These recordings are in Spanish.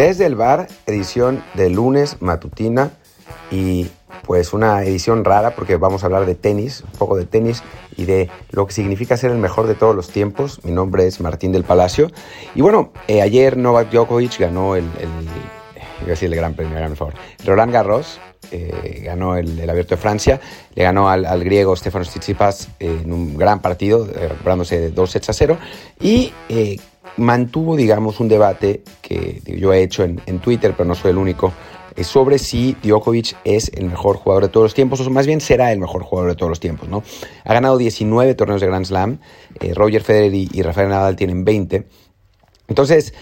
Desde el bar, edición de lunes matutina y pues una edición rara porque vamos a hablar de tenis, un poco de tenis y de lo que significa ser el mejor de todos los tiempos. Mi nombre es Martín del Palacio y bueno, eh, ayer Novak Djokovic ganó el, el, el gran premio, por favor, Roland Garros. Eh, ganó el, Abierto de Francia, le ganó al, al griego Stefanos Tsitsipas en un gran partido, eh, recuperándose de 2 sets a 0, y mantuvo, digamos, un debate que yo he hecho en, Twitter, pero no soy el único, eh, sobre si Djokovic es el mejor jugador de todos los tiempos, o más bien será el mejor jugador de todos los tiempos, ¿no? Ha ganado 19 torneos de Grand Slam, eh, Roger Federer y, Rafael Nadal tienen 20. Entonces,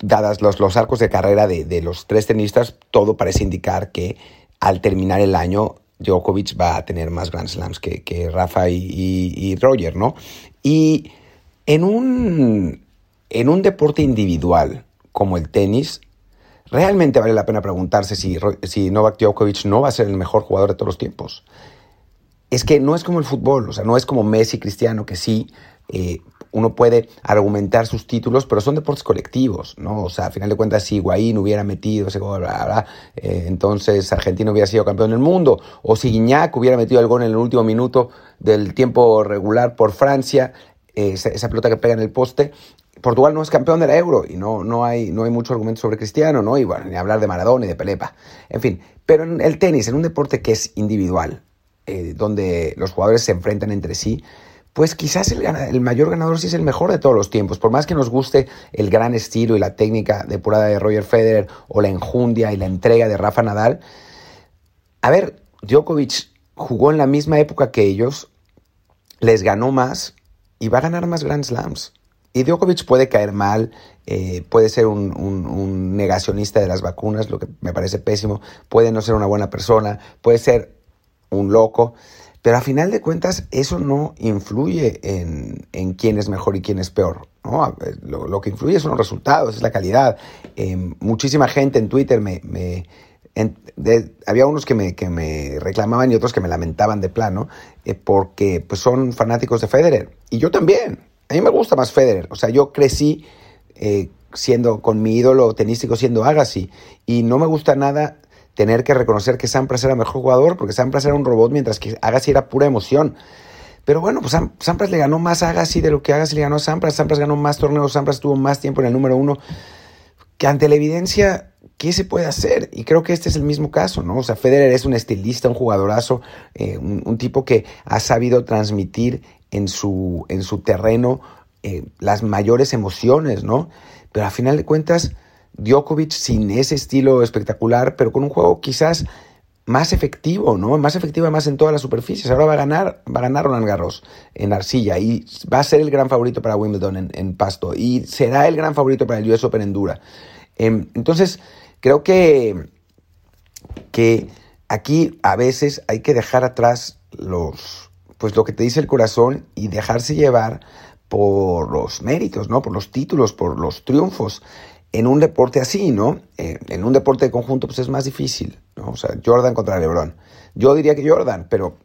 dadas los, los arcos de carrera de, los tres tenistas, todo parece indicar que al terminar el año Djokovic va a tener más Grand Slams que, que Rafa y, y Roger, ¿no? Y en un, en un deporte individual como el tenis, realmente vale la pena preguntarse si, Novak Djokovic no va a ser el mejor jugador de todos los tiempos. Es que no es como el fútbol, o sea, no es como Messi, Cristiano, que sí, eh, uno puede argumentar sus títulos, pero son deportes colectivos, ¿no? O sea, a final de cuentas, si Higuaín hubiera metido ese gol, eh, entonces Argentina hubiera sido campeón del mundo, o si Guiñac hubiera metido el gol en el último minuto del tiempo regular por Francia, eh, esa, pelota que pega en el poste, Portugal no es campeón de la Euro y no, no, hay, no hay mucho argumento sobre Cristiano, ¿no? Y bueno, ni hablar de Maradona y de Pelepa. En fin, pero en el tenis, en un deporte que es individual, eh, donde los jugadores se enfrentan entre sí, pues quizás el, el, mayor ganador sí es el mejor de todos los tiempos. Por más que nos guste el gran estilo y la técnica depurada de Roger Federer o la enjundia y la entrega de Rafa Nadal, a ver, Djokovic jugó en la misma época que ellos, les ganó más y va a ganar más Grand Slams. Y Djokovic puede caer mal, eh, puede ser un, negacionista de las vacunas, lo que me parece pésimo, puede no ser una buena persona, puede ser un loco, pero a final de cuentas eso no influye en, quién es mejor y quién es peor. ¿no? Lo, que influye son los resultados, es la calidad. Eh, muchísima gente en Twitter me... había unos que me, que me, reclamaban y otros que me lamentaban de plano eh, porque pues, son fanáticos de Federer. Y yo también, a mí me gusta más Federer. O sea, yo crecí eh, siendo con mi ídolo tenístico siendo Agassi. Y no me gusta nada tener que reconocer que Sampras era mejor jugador, porque Sampras era un robot, mientras que Agassi era pura emoción. Pero bueno, pues Sampras le ganó más a Agassi de lo que Agassi le ganó a Sampras. Sampras ganó más torneos, Sampras tuvo más tiempo en el número uno. Que ante la evidencia, ¿qué se puede hacer? Y creo que este es el mismo caso, ¿no? O sea, Federer es un estilista, un jugadorazo, eh, un, tipo que ha sabido transmitir en su, en su terreno eh, las mayores emociones, ¿no? Pero a final de cuentas, Djokovic sin ese estilo espectacular, pero con un juego quizás más efectivo, ¿no? Más efectivo además en todas las superficies. Ahora va a ganar, va a ganar Roland Garros en arcilla y va a ser el gran favorito para Wimbledon en, pasto y será el gran favorito para el US Open en dura. Em, entonces, creo que, que aquí a veces hay que dejar atrás los, pues lo que te dice el corazón y dejarse llevar por los méritos, ¿no? Por los títulos, por los triunfos. En un deporte así, ¿no? Eh, en un deporte de conjunto, pues es más difícil, ¿no? O sea, Jordan contra LeBron. Yo diría que Jordan, pero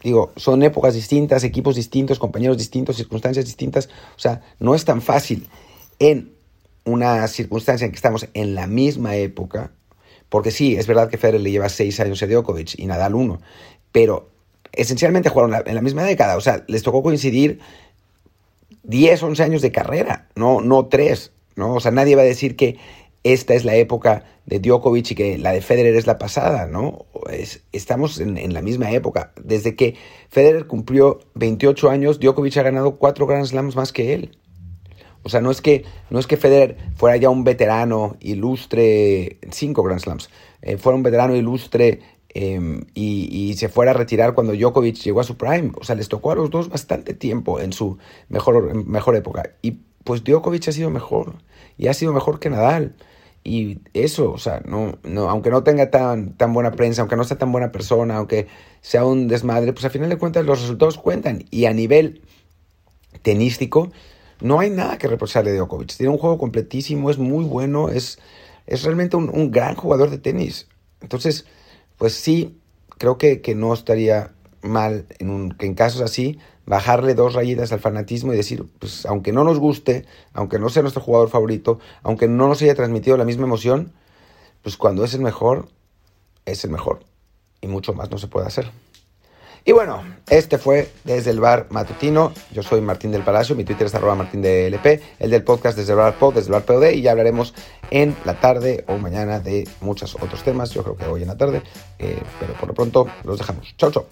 digo, son épocas distintas, equipos distintos, compañeros distintos, circunstancias distintas. O sea, no es tan fácil en una circunstancia en que estamos en la misma época, porque sí, es verdad que Federer le lleva seis años a Djokovic y Nadal uno, pero esencialmente jugaron en la misma década, o sea, les tocó coincidir 10, 11 años de carrera, no, no 3, ¿no? O sea, nadie va a decir que esta es la época de Djokovic y que la de Federer es la pasada, ¿no? estamos en, la misma época. Desde que Federer cumplió 28 años, Djokovic ha ganado 4 Grand Slams más que él. O sea, no es que, no es que Federer fuera ya un veterano ilustre, 5 Grand Slams, eh, fuera un veterano ilustre Em, y, se fuera a retirar cuando Djokovic llegó a su prime. O sea, les tocó a los dos bastante tiempo en su mejor, mejor época. Y pues Djokovic ha sido mejor. Y ha sido mejor que Nadal. Y eso, o sea, no, no, aunque no tenga tan, tan buena prensa, aunque no sea tan buena persona, aunque sea un desmadre, pues al final de cuentas los resultados cuentan. Y a nivel tenístico, no hay nada que reprocharle a Djokovic. Tiene un juego completísimo, es muy bueno, es, es realmente un, un gran jugador de tenis. Entonces, pues sí, creo que, no estaría mal en, un, que en casos así bajarle dos rayitas al fanatismo y decir, pues aunque no nos guste, aunque no sea nuestro jugador favorito, aunque no nos haya transmitido la misma emoción, pues cuando es el mejor, es el mejor. Y mucho más no se puede hacer. Y bueno, este fue desde el bar matutino. Yo soy Martín del Palacio, mi Twitter es arroba martín el del podcast desde el bar pod, desde el bar POD, y ya hablaremos en la tarde o mañana de muchos otros temas. Yo creo que hoy en la tarde, eh, pero por lo pronto los dejamos. Chao, chao.